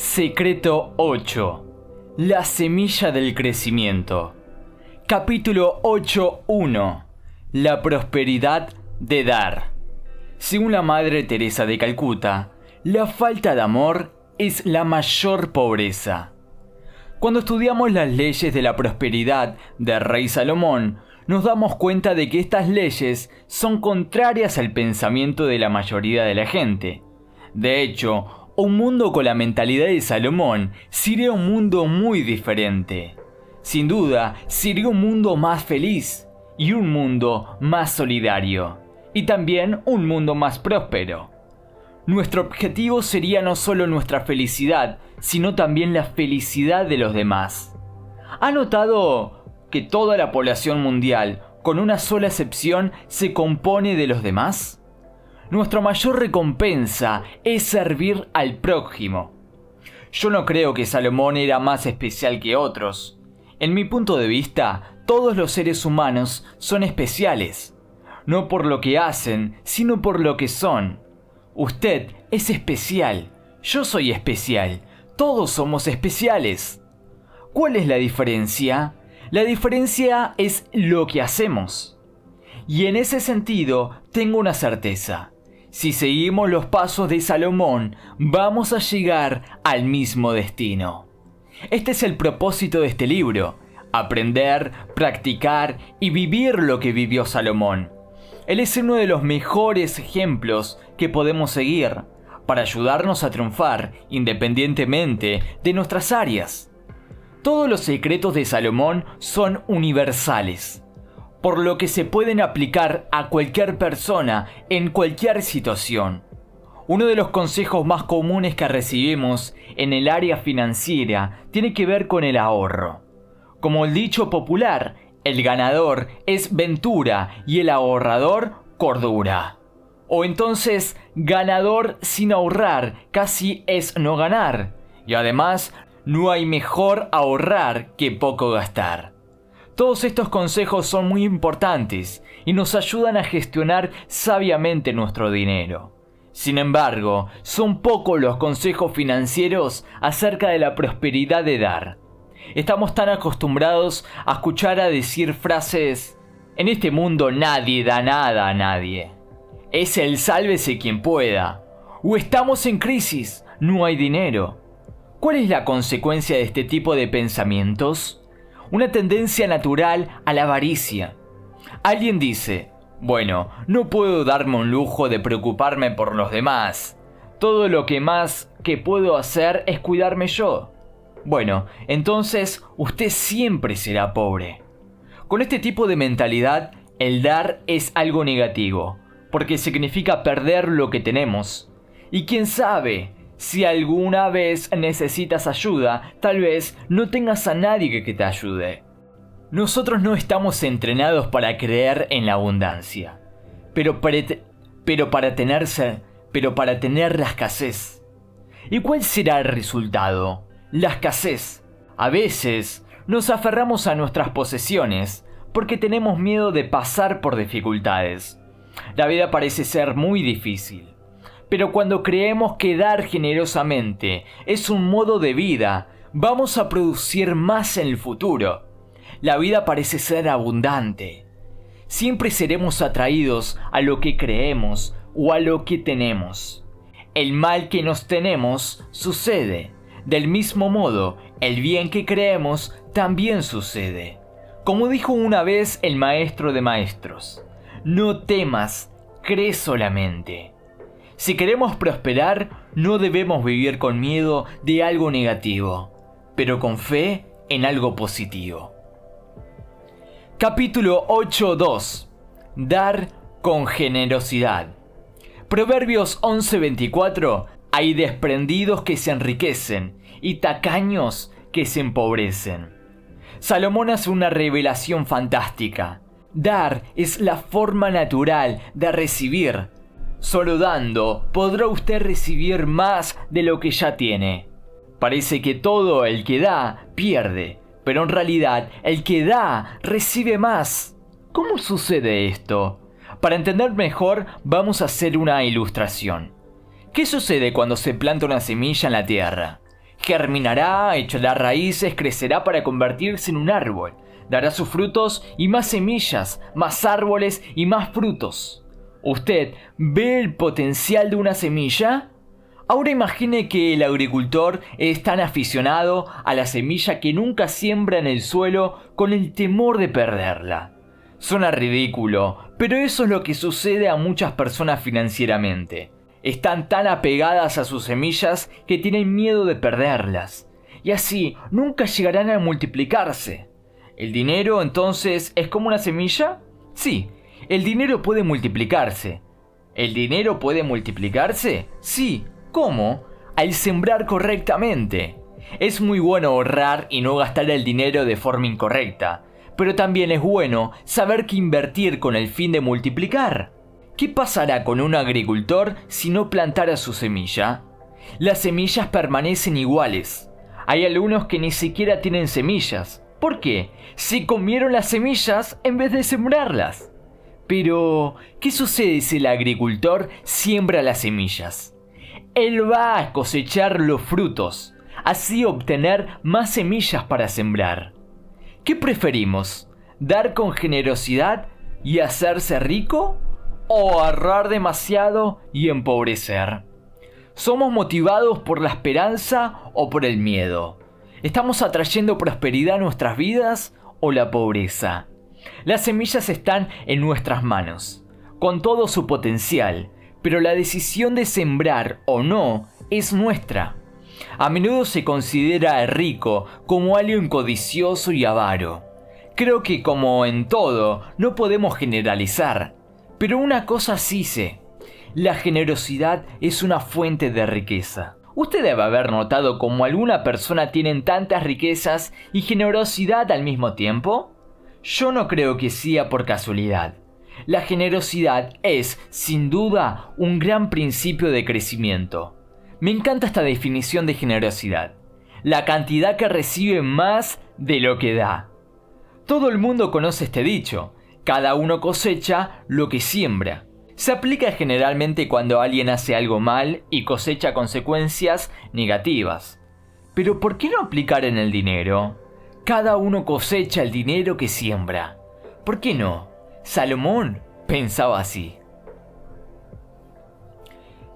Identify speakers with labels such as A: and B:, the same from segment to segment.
A: Secreto 8. La semilla del crecimiento. Capítulo 8.1. La prosperidad de dar. Según la Madre Teresa de Calcuta, la falta de amor es la mayor pobreza. Cuando estudiamos las leyes de la prosperidad del rey Salomón, nos damos cuenta de que estas leyes son contrarias al pensamiento de la mayoría de la gente. De hecho, un mundo con la mentalidad de Salomón sería un mundo muy diferente. Sin duda, sería un mundo más feliz y un mundo más solidario. Y también un mundo más próspero. Nuestro objetivo sería no solo nuestra felicidad, sino también la felicidad de los demás. ¿Ha notado que toda la población mundial, con una sola excepción, se compone de los demás? Nuestra mayor recompensa es servir al prójimo. Yo no creo que Salomón era más especial que otros. En mi punto de vista, todos los seres humanos son especiales. No por lo que hacen, sino por lo que son. Usted es especial. Yo soy especial. Todos somos especiales. ¿Cuál es la diferencia? La diferencia es lo que hacemos. Y en ese sentido, tengo una certeza. Si seguimos los pasos de Salomón, vamos a llegar al mismo destino. Este es el propósito de este libro, aprender, practicar y vivir lo que vivió Salomón. Él es uno de los mejores ejemplos que podemos seguir para ayudarnos a triunfar independientemente de nuestras áreas. Todos los secretos de Salomón son universales por lo que se pueden aplicar a cualquier persona en cualquier situación. Uno de los consejos más comunes que recibimos en el área financiera tiene que ver con el ahorro. Como el dicho popular, el ganador es ventura y el ahorrador cordura. O entonces, ganador sin ahorrar casi es no ganar. Y además, no hay mejor ahorrar que poco gastar. Todos estos consejos son muy importantes y nos ayudan a gestionar sabiamente nuestro dinero. Sin embargo, son pocos los consejos financieros acerca de la prosperidad de dar. Estamos tan acostumbrados a escuchar a decir frases, en este mundo nadie da nada a nadie. Es el sálvese quien pueda. O estamos en crisis, no hay dinero. ¿Cuál es la consecuencia de este tipo de pensamientos? Una tendencia natural a la avaricia. Alguien dice, bueno, no puedo darme un lujo de preocuparme por los demás. Todo lo que más que puedo hacer es cuidarme yo. Bueno, entonces usted siempre será pobre. Con este tipo de mentalidad, el dar es algo negativo, porque significa perder lo que tenemos. Y quién sabe, si alguna vez necesitas ayuda, tal vez no tengas a nadie que te ayude. Nosotros no estamos entrenados para creer en la abundancia, pero para, tenerse, pero para tener la escasez. ¿Y cuál será el resultado? La escasez. A veces nos aferramos a nuestras posesiones porque tenemos miedo de pasar por dificultades. La vida parece ser muy difícil. Pero cuando creemos que dar generosamente es un modo de vida, vamos a producir más en el futuro. La vida parece ser abundante. Siempre seremos atraídos a lo que creemos o a lo que tenemos. El mal que nos tenemos sucede. Del mismo modo, el bien que creemos también sucede. Como dijo una vez el maestro de maestros, no temas, cree solamente. Si queremos prosperar, no debemos vivir con miedo de algo negativo, pero con fe en algo positivo. Capítulo 8.2 Dar con generosidad. Proverbios 11:24 Hay desprendidos que se enriquecen y tacaños que se empobrecen. Salomón hace una revelación fantástica. Dar es la forma natural de recibir, Solo dando podrá usted recibir más de lo que ya tiene. Parece que todo el que da pierde, pero en realidad el que da recibe más. ¿Cómo sucede esto? Para entender mejor vamos a hacer una ilustración. ¿Qué sucede cuando se planta una semilla en la tierra? Germinará, echará raíces, crecerá para convertirse en un árbol. Dará sus frutos y más semillas, más árboles y más frutos. ¿Usted ve el potencial de una semilla? Ahora imagine que el agricultor es tan aficionado a la semilla que nunca siembra en el suelo con el temor de perderla. Suena ridículo, pero eso es lo que sucede a muchas personas financieramente. Están tan apegadas a sus semillas que tienen miedo de perderlas. Y así nunca llegarán a multiplicarse. ¿El dinero entonces es como una semilla? Sí, el dinero puede multiplicarse. ¿El dinero puede multiplicarse? Sí. ¿Cómo? Al sembrar correctamente. Es muy bueno ahorrar y no gastar el dinero de forma incorrecta pero también es bueno saber que invertir con el fin de multiplicar. ¿Qué pasará con un agricultor si no plantara su semilla? Las semillas permanecen iguales. Hay algunos que ni siquiera tienen semillas. ¿Por qué? Se comieron las semillas en vez de sembrarlas. Pero, ¿qué sucede si el agricultor siembra las semillas? Él va a cosechar los frutos, así obtener más semillas para sembrar. ¿Qué preferimos? ¿Dar con generosidad y hacerse rico? ¿O ahorrar demasiado y empobrecer? ¿Somos motivados por la esperanza o por el miedo? ¿Estamos atrayendo prosperidad a nuestras vidas o la pobreza? Las semillas están en nuestras manos, con todo su potencial, pero la decisión de sembrar o no es nuestra. A menudo se considera rico como alguien codicioso y avaro. Creo que como en todo, no podemos generalizar. Pero una cosa sí sé. La generosidad es una fuente de riqueza. Usted debe haber notado cómo alguna persona tiene tantas riquezas y generosidad al mismo tiempo. Yo no creo que sea por casualidad. La generosidad es, sin duda, un gran principio de crecimiento. Me encanta esta definición de generosidad. La cantidad que recibe más de lo que da. Todo el mundo conoce este dicho. Cada uno cosecha lo que siembra. Se aplica generalmente cuando alguien hace algo mal y cosecha consecuencias negativas. Pero ¿por qué no aplicar en el dinero? Cada uno cosecha el dinero que siembra. ¿Por qué no? Salomón pensaba así.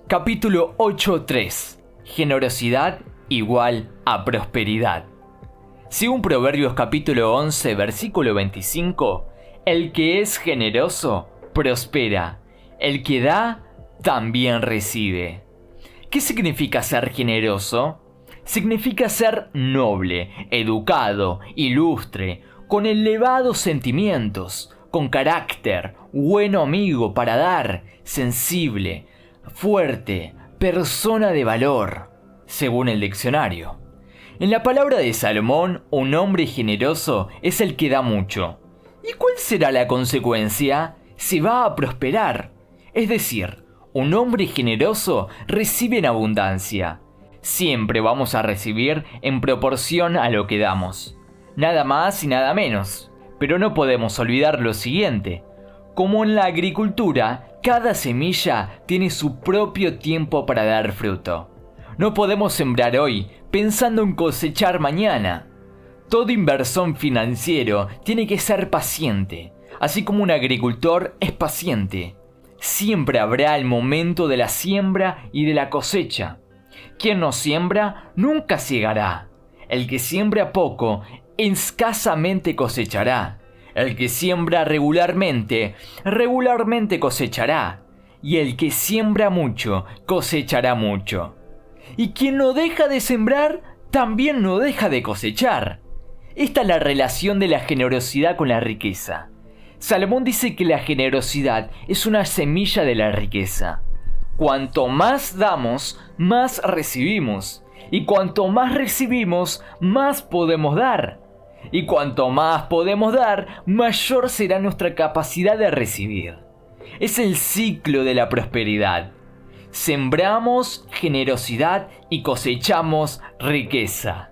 A: Capítulo 8.3. Generosidad igual a prosperidad. Según Proverbios capítulo 11, versículo 25, el que es generoso prospera, el que da también recibe. ¿Qué significa ser generoso? Significa ser noble, educado, ilustre, con elevados sentimientos, con carácter, bueno amigo para dar, sensible, fuerte, persona de valor, según el diccionario. En la palabra de Salomón, un hombre generoso es el que da mucho. ¿Y cuál será la consecuencia? Se va a prosperar. Es decir, un hombre generoso recibe en abundancia. Siempre vamos a recibir en proporción a lo que damos. Nada más y nada menos. Pero no podemos olvidar lo siguiente. Como en la agricultura, cada semilla tiene su propio tiempo para dar fruto. No podemos sembrar hoy pensando en cosechar mañana. Todo inversor financiero tiene que ser paciente, así como un agricultor es paciente. Siempre habrá el momento de la siembra y de la cosecha. Quien no siembra nunca ciegará. El que siembra poco escasamente cosechará. El que siembra regularmente, regularmente cosechará. Y el que siembra mucho, cosechará mucho. Y quien no deja de sembrar, también no deja de cosechar. Esta es la relación de la generosidad con la riqueza. Salomón dice que la generosidad es una semilla de la riqueza. Cuanto más damos, más recibimos. Y cuanto más recibimos, más podemos dar. Y cuanto más podemos dar, mayor será nuestra capacidad de recibir. Es el ciclo de la prosperidad. Sembramos generosidad y cosechamos riqueza.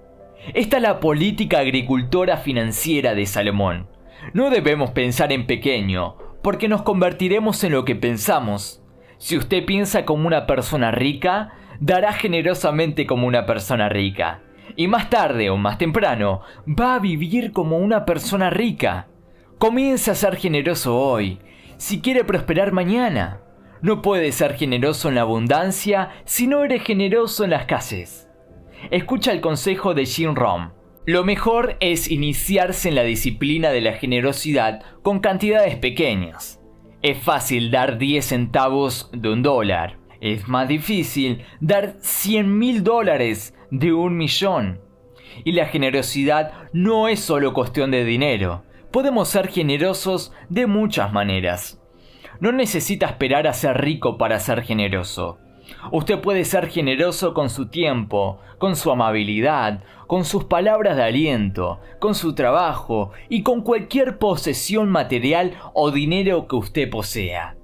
A: Esta es la política agricultora financiera de Salomón. No debemos pensar en pequeño, porque nos convertiremos en lo que pensamos. Si usted piensa como una persona rica, dará generosamente como una persona rica. Y más tarde o más temprano va a vivir como una persona rica. Comienza a ser generoso hoy, si quiere prosperar mañana. No puedes ser generoso en la abundancia si no eres generoso en la escasez. Escucha el consejo de Jim Rom. Lo mejor es iniciarse en la disciplina de la generosidad con cantidades pequeñas. Es fácil dar 10 centavos de un dólar. Es más difícil dar 100 mil dólares de un millón. Y la generosidad no es solo cuestión de dinero. Podemos ser generosos de muchas maneras. No necesita esperar a ser rico para ser generoso. Usted puede ser generoso con su tiempo, con su amabilidad, con sus palabras de aliento, con su trabajo y con cualquier posesión material o dinero que usted posea.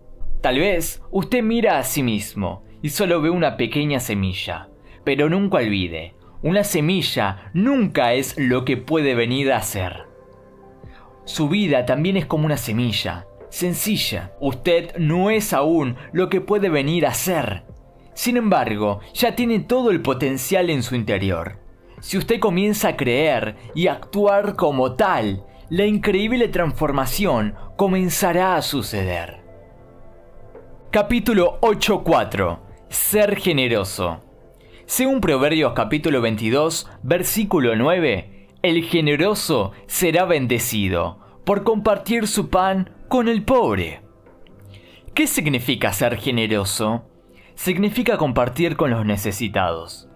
A: Tal vez usted mira a sí mismo y solo ve una pequeña semilla, pero nunca olvide, una semilla nunca es lo que puede venir a ser. Su vida también es como una semilla, sencilla. Usted no es aún lo que puede venir a ser. Sin embargo, ya tiene todo el potencial en su interior. Si usted comienza a creer y actuar como tal, la increíble transformación comenzará a suceder. Capítulo 8.4 Ser generoso. Según Proverbios capítulo 22, versículo 9, el generoso será bendecido por compartir su pan con el pobre. ¿Qué significa ser generoso? Significa compartir con los necesitados.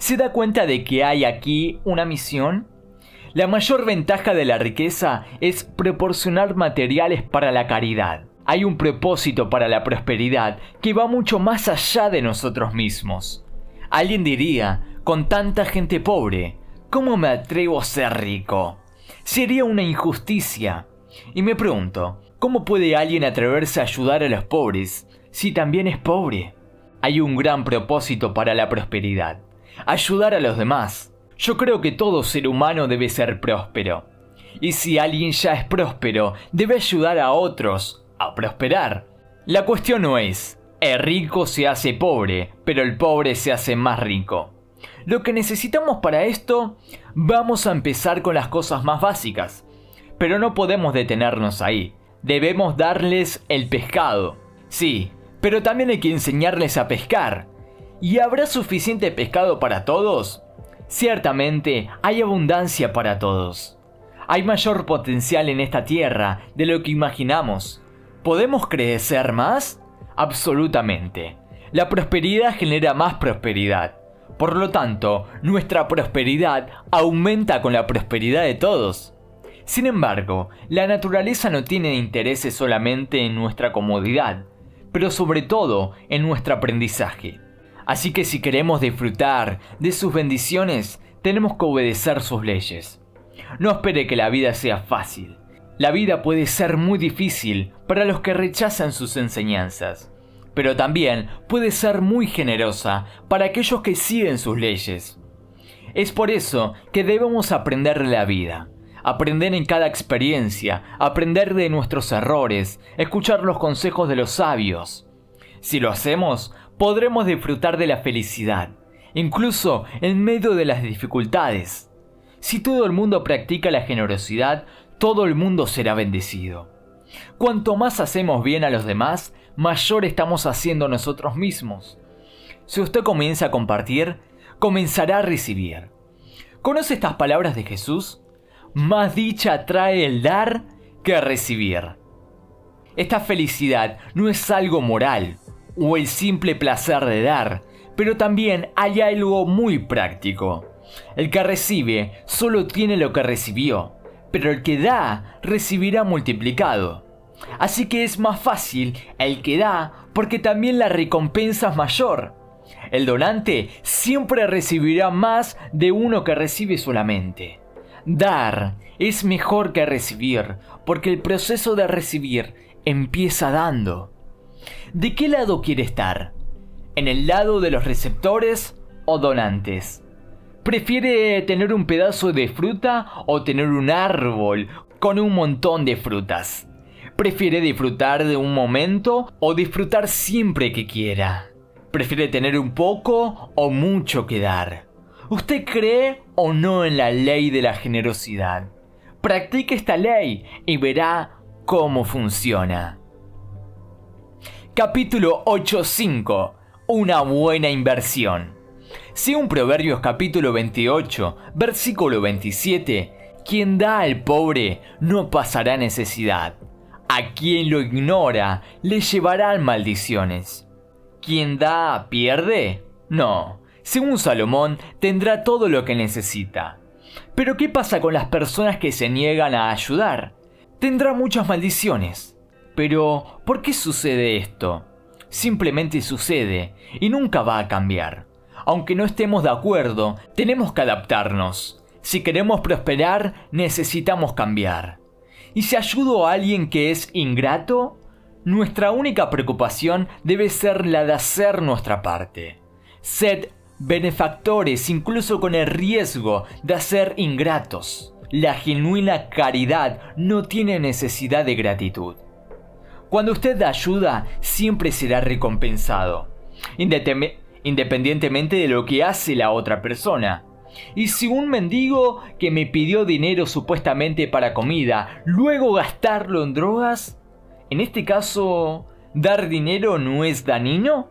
A: ¿Se da cuenta de que hay aquí una misión? La mayor ventaja de la riqueza es proporcionar materiales para la caridad. Hay un propósito para la prosperidad que va mucho más allá de nosotros mismos. Alguien diría, con tanta gente pobre, ¿cómo me atrevo a ser rico? Sería una injusticia. Y me pregunto, ¿cómo puede alguien atreverse a ayudar a los pobres si también es pobre? Hay un gran propósito para la prosperidad, ayudar a los demás. Yo creo que todo ser humano debe ser próspero. Y si alguien ya es próspero, debe ayudar a otros a prosperar. La cuestión no es, el rico se hace pobre, pero el pobre se hace más rico. Lo que necesitamos para esto, vamos a empezar con las cosas más básicas. Pero no podemos detenernos ahí. Debemos darles el pescado. Sí, pero también hay que enseñarles a pescar. ¿Y habrá suficiente pescado para todos? Ciertamente hay abundancia para todos. Hay mayor potencial en esta tierra de lo que imaginamos. ¿Podemos crecer más? Absolutamente. La prosperidad genera más prosperidad. Por lo tanto, nuestra prosperidad aumenta con la prosperidad de todos. Sin embargo, la naturaleza no tiene intereses solamente en nuestra comodidad, pero sobre todo en nuestro aprendizaje. Así que si queremos disfrutar de sus bendiciones, tenemos que obedecer sus leyes. No espere que la vida sea fácil. La vida puede ser muy difícil para los que rechazan sus enseñanzas pero también puede ser muy generosa para aquellos que siguen sus leyes. Es por eso que debemos aprender de la vida, aprender en cada experiencia, aprender de nuestros errores, escuchar los consejos de los sabios. Si lo hacemos, podremos disfrutar de la felicidad, incluso en medio de las dificultades. Si todo el mundo practica la generosidad, todo el mundo será bendecido. Cuanto más hacemos bien a los demás, mayor estamos haciendo nosotros mismos. Si usted comienza a compartir, comenzará a recibir. ¿Conoce estas palabras de Jesús? Más dicha trae el dar que recibir. Esta felicidad no es algo moral o el simple placer de dar, pero también hay algo muy práctico. El que recibe solo tiene lo que recibió, pero el que da recibirá multiplicado. Así que es más fácil el que da porque también la recompensa es mayor. El donante siempre recibirá más de uno que recibe solamente. Dar es mejor que recibir porque el proceso de recibir empieza dando. ¿De qué lado quiere estar? ¿En el lado de los receptores o donantes? ¿Prefiere tener un pedazo de fruta o tener un árbol con un montón de frutas? ¿Prefiere disfrutar de un momento o disfrutar siempre que quiera? ¿Prefiere tener un poco o mucho que dar? ¿Usted cree o no en la ley de la generosidad? Practique esta ley y verá cómo funciona. Capítulo 8.5. Una buena inversión. Según Proverbios capítulo 28, versículo 27, quien da al pobre no pasará necesidad. A quien lo ignora le llevarán maldiciones. Quien da pierde? No. Según Salomón, tendrá todo lo que necesita. Pero ¿qué pasa con las personas que se niegan a ayudar? Tendrá muchas maldiciones. Pero, ¿por qué sucede esto? Simplemente sucede y nunca va a cambiar. Aunque no estemos de acuerdo, tenemos que adaptarnos. Si queremos prosperar, necesitamos cambiar. ¿Y si ayudo a alguien que es ingrato? Nuestra única preocupación debe ser la de hacer nuestra parte. Sed benefactores incluso con el riesgo de ser ingratos. La genuina caridad no tiene necesidad de gratitud. Cuando usted da ayuda, siempre será recompensado, independientemente de lo que hace la otra persona. Y si un mendigo que me pidió dinero supuestamente para comida, luego gastarlo en drogas, en este caso, ¿dar dinero no es dañino?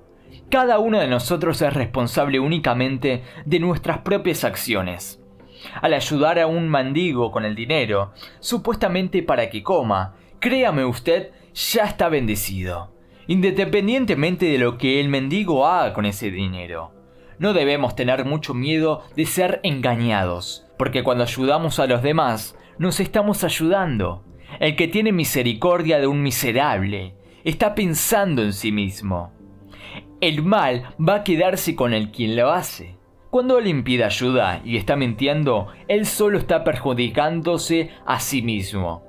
A: Cada uno de nosotros es responsable únicamente de nuestras propias acciones. Al ayudar a un mendigo con el dinero, supuestamente para que coma, créame usted, ya está bendecido, independientemente de lo que el mendigo haga con ese dinero. No debemos tener mucho miedo de ser engañados, porque cuando ayudamos a los demás, nos estamos ayudando. El que tiene misericordia de un miserable, está pensando en sí mismo. El mal va a quedarse con el quien lo hace. Cuando él impide ayuda y está mintiendo, él solo está perjudicándose a sí mismo.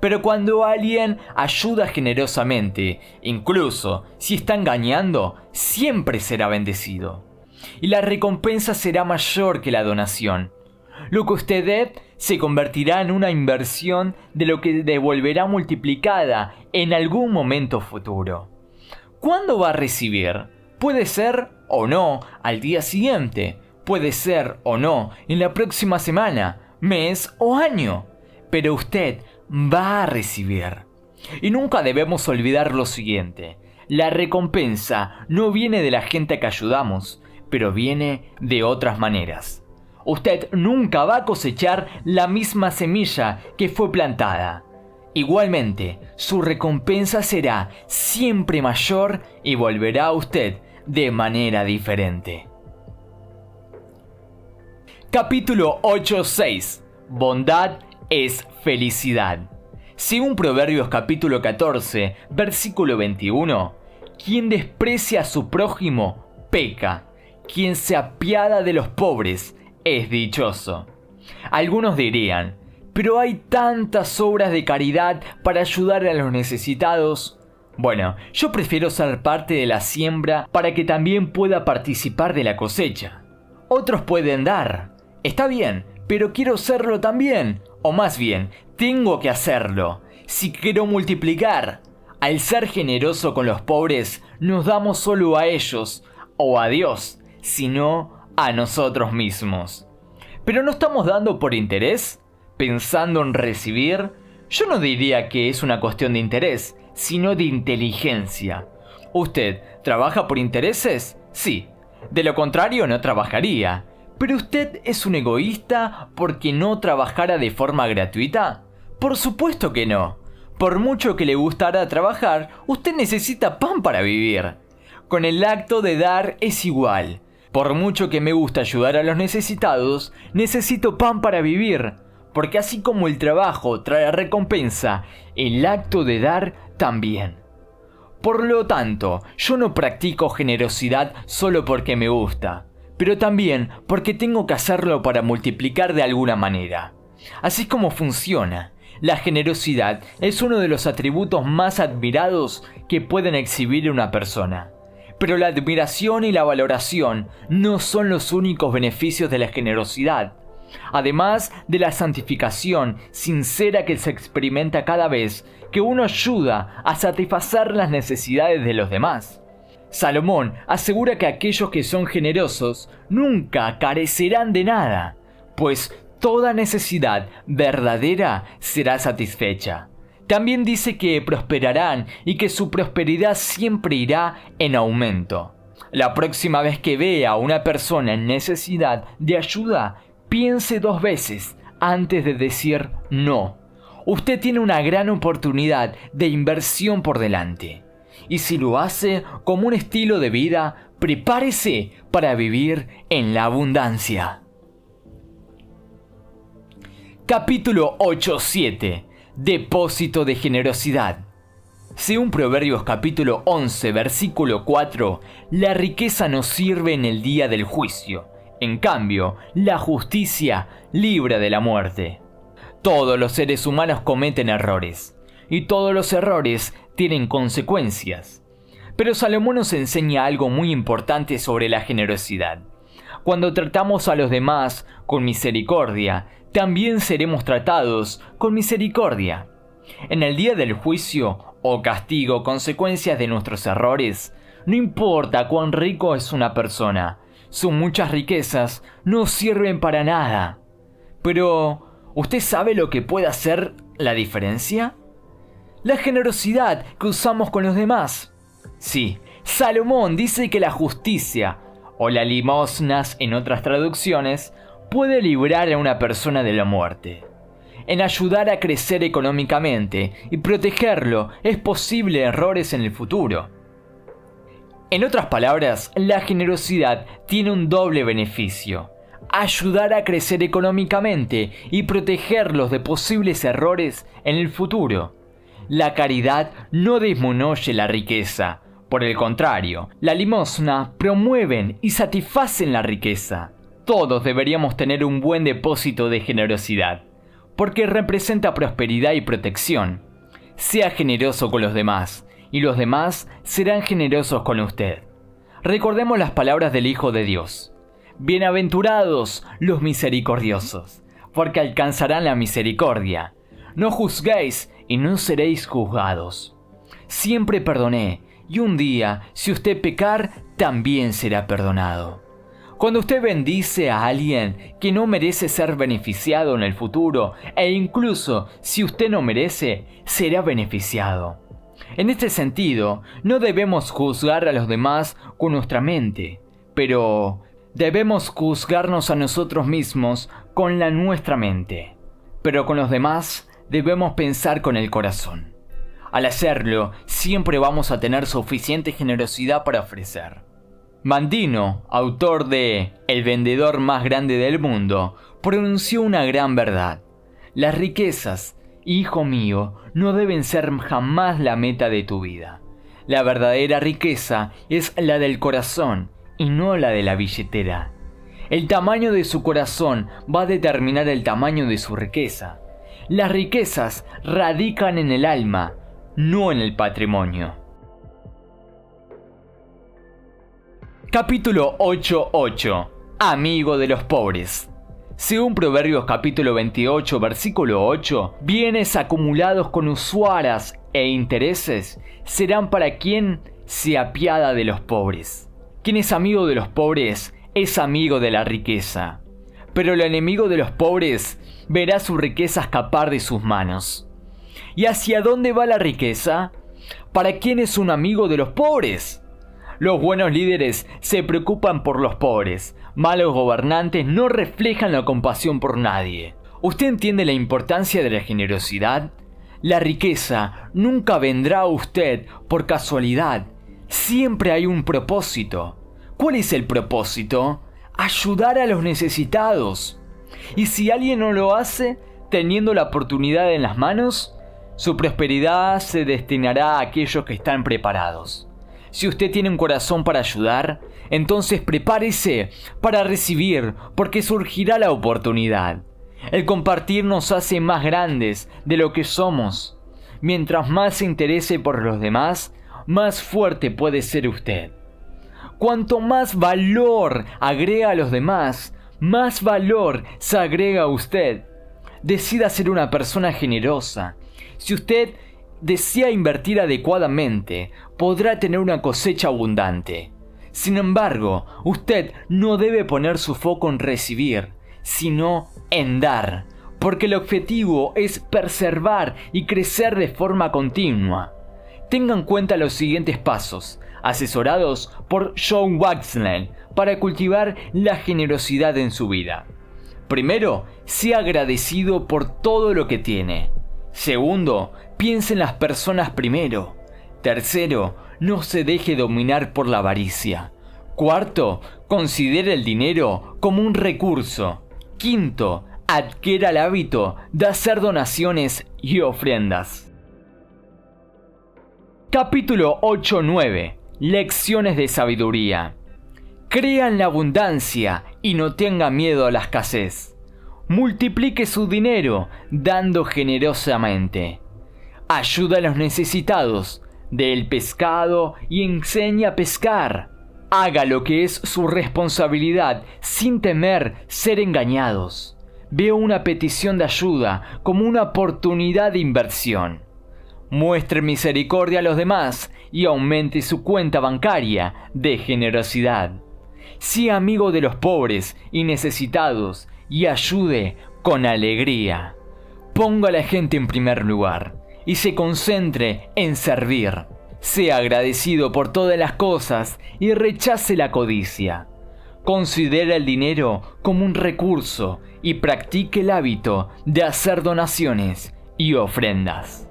A: Pero cuando alguien ayuda generosamente, incluso si está engañando, siempre será bendecido. Y la recompensa será mayor que la donación. Lo que usted dé se convertirá en una inversión de lo que devolverá multiplicada en algún momento futuro. ¿Cuándo va a recibir? Puede ser o no al día siguiente, puede ser o no en la próxima semana, mes o año, pero usted va a recibir. Y nunca debemos olvidar lo siguiente, la recompensa no viene de la gente que ayudamos, pero viene de otras maneras. Usted nunca va a cosechar la misma semilla que fue plantada. Igualmente, su recompensa será siempre mayor y volverá a usted de manera diferente. Capítulo 8.6 Bondad es felicidad. Según Proverbios capítulo 14, versículo 21, quien desprecia a su prójimo, peca. Quien se apiada de los pobres, es dichoso. Algunos dirían, pero hay tantas obras de caridad para ayudar a los necesitados. Bueno, yo prefiero ser parte de la siembra para que también pueda participar de la cosecha. Otros pueden dar. Está bien, pero quiero serlo también. O más bien, tengo que hacerlo. Si quiero multiplicar. Al ser generoso con los pobres, nos damos solo a ellos o a Dios, sino a nosotros mismos. Pero no estamos dando por interés, pensando en recibir. Yo no diría que es una cuestión de interés, sino de inteligencia. ¿Usted trabaja por intereses? Sí. De lo contrario, no trabajaría. ¿Pero usted es un egoísta porque no trabajara de forma gratuita? Por supuesto que no. Por mucho que le gustara trabajar, usted necesita pan para vivir. Con el acto de dar es igual. Por mucho que me gusta ayudar a los necesitados, necesito pan para vivir. Porque así como el trabajo trae recompensa, el acto de dar también. Por lo tanto, yo no practico generosidad solo porque me gusta, pero también porque tengo que hacerlo para multiplicar de alguna manera. Así como funciona. La generosidad es uno de los atributos más admirados que pueden exhibir una persona. Pero la admiración y la valoración no son los únicos beneficios de la generosidad además de la santificación sincera que se experimenta cada vez que uno ayuda a satisfacer las necesidades de los demás. Salomón asegura que aquellos que son generosos nunca carecerán de nada, pues toda necesidad verdadera será satisfecha. También dice que prosperarán y que su prosperidad siempre irá en aumento. La próxima vez que vea a una persona en necesidad de ayuda, piense dos veces antes de decir no. Usted tiene una gran oportunidad de inversión por delante. Y si lo hace como un estilo de vida, prepárese para vivir en la abundancia. Capítulo 8.7 Depósito de generosidad. Según Proverbios capítulo 11, versículo 4, la riqueza no sirve en el día del juicio. En cambio, la justicia libra de la muerte. Todos los seres humanos cometen errores, y todos los errores tienen consecuencias. Pero Salomón nos enseña algo muy importante sobre la generosidad. Cuando tratamos a los demás con misericordia, también seremos tratados con misericordia. En el día del juicio o castigo consecuencias de nuestros errores, no importa cuán rico es una persona, sus muchas riquezas no sirven para nada. Pero, ¿usted sabe lo que puede hacer la diferencia? La generosidad que usamos con los demás. Sí, Salomón dice que la justicia, o la limosnas en otras traducciones, puede librar a una persona de la muerte. En ayudar a crecer económicamente y protegerlo es posible errores en el futuro. En otras palabras, la generosidad tiene un doble beneficio. Ayudar a crecer económicamente y protegerlos de posibles errores en el futuro. La caridad no disminuye la riqueza, por el contrario, la limosna promueven y satisfacen la riqueza. Todos deberíamos tener un buen depósito de generosidad, porque representa prosperidad y protección. Sea generoso con los demás, y los demás serán generosos con usted. Recordemos las palabras del Hijo de Dios. Bienaventurados los misericordiosos, porque alcanzarán la misericordia. No juzguéis y no seréis juzgados. Siempre perdoné, y un día, si usted pecar, también será perdonado. Cuando usted bendice a alguien que no merece ser beneficiado en el futuro, e incluso si usted no merece, será beneficiado. En este sentido, no debemos juzgar a los demás con nuestra mente, pero debemos juzgarnos a nosotros mismos con la nuestra mente. Pero con los demás debemos pensar con el corazón. Al hacerlo, siempre vamos a tener suficiente generosidad para ofrecer. Mandino, autor de El vendedor más grande del mundo, pronunció una gran verdad. Las riquezas, hijo mío, no deben ser jamás la meta de tu vida. La verdadera riqueza es la del corazón y no la de la billetera. El tamaño de su corazón va a determinar el tamaño de su riqueza. Las riquezas radican en el alma, no en el patrimonio. Capítulo 8.8 Amigo de los pobres. Según Proverbios capítulo 28 versículo 8, bienes acumulados con usuaras e intereses serán para quien se apiada de los pobres. Quien es amigo de los pobres es amigo de la riqueza. Pero el enemigo de los pobres verá su riqueza escapar de sus manos. ¿Y hacia dónde va la riqueza? ¿Para quién es un amigo de los pobres? Los buenos líderes se preocupan por los pobres. Malos gobernantes no reflejan la compasión por nadie. ¿Usted entiende la importancia de la generosidad? La riqueza nunca vendrá a usted por casualidad. Siempre hay un propósito. ¿Cuál es el propósito? Ayudar a los necesitados. Y si alguien no lo hace, teniendo la oportunidad en las manos, su prosperidad se destinará a aquellos que están preparados. Si usted tiene un corazón para ayudar, entonces prepárese para recibir, porque surgirá la oportunidad. El compartir nos hace más grandes de lo que somos. Mientras más se interese por los demás, más fuerte puede ser usted. Cuanto más valor agrega a los demás, más valor se agrega a usted. Decida ser una persona generosa. Si usted desea invertir adecuadamente, podrá tener una cosecha abundante. Sin embargo, usted no debe poner su foco en recibir, sino en dar, porque el objetivo es preservar y crecer de forma continua. Tenga en cuenta los siguientes pasos, asesorados por John Waxman, para cultivar la generosidad en su vida. Primero, sea agradecido por todo lo que tiene. Segundo, piense en las personas primero. Tercero, no se deje dominar por la avaricia. Cuarto, considere el dinero como un recurso. Quinto, adquiera el hábito de hacer donaciones y ofrendas. Capítulo 8-9 Lecciones de sabiduría. Crea en la abundancia y no tenga miedo a la escasez. Multiplique su dinero dando generosamente. Ayuda a los necesitados, del pescado y enseña a pescar. Haga lo que es su responsabilidad sin temer ser engañados. Veo una petición de ayuda como una oportunidad de inversión. Muestre misericordia a los demás y aumente su cuenta bancaria de generosidad. Sea amigo de los pobres y necesitados y ayude con alegría. Ponga a la gente en primer lugar y se concentre en servir. Sea agradecido por todas las cosas y rechace la codicia. Considera el dinero como un recurso y practique el hábito de hacer donaciones y ofrendas.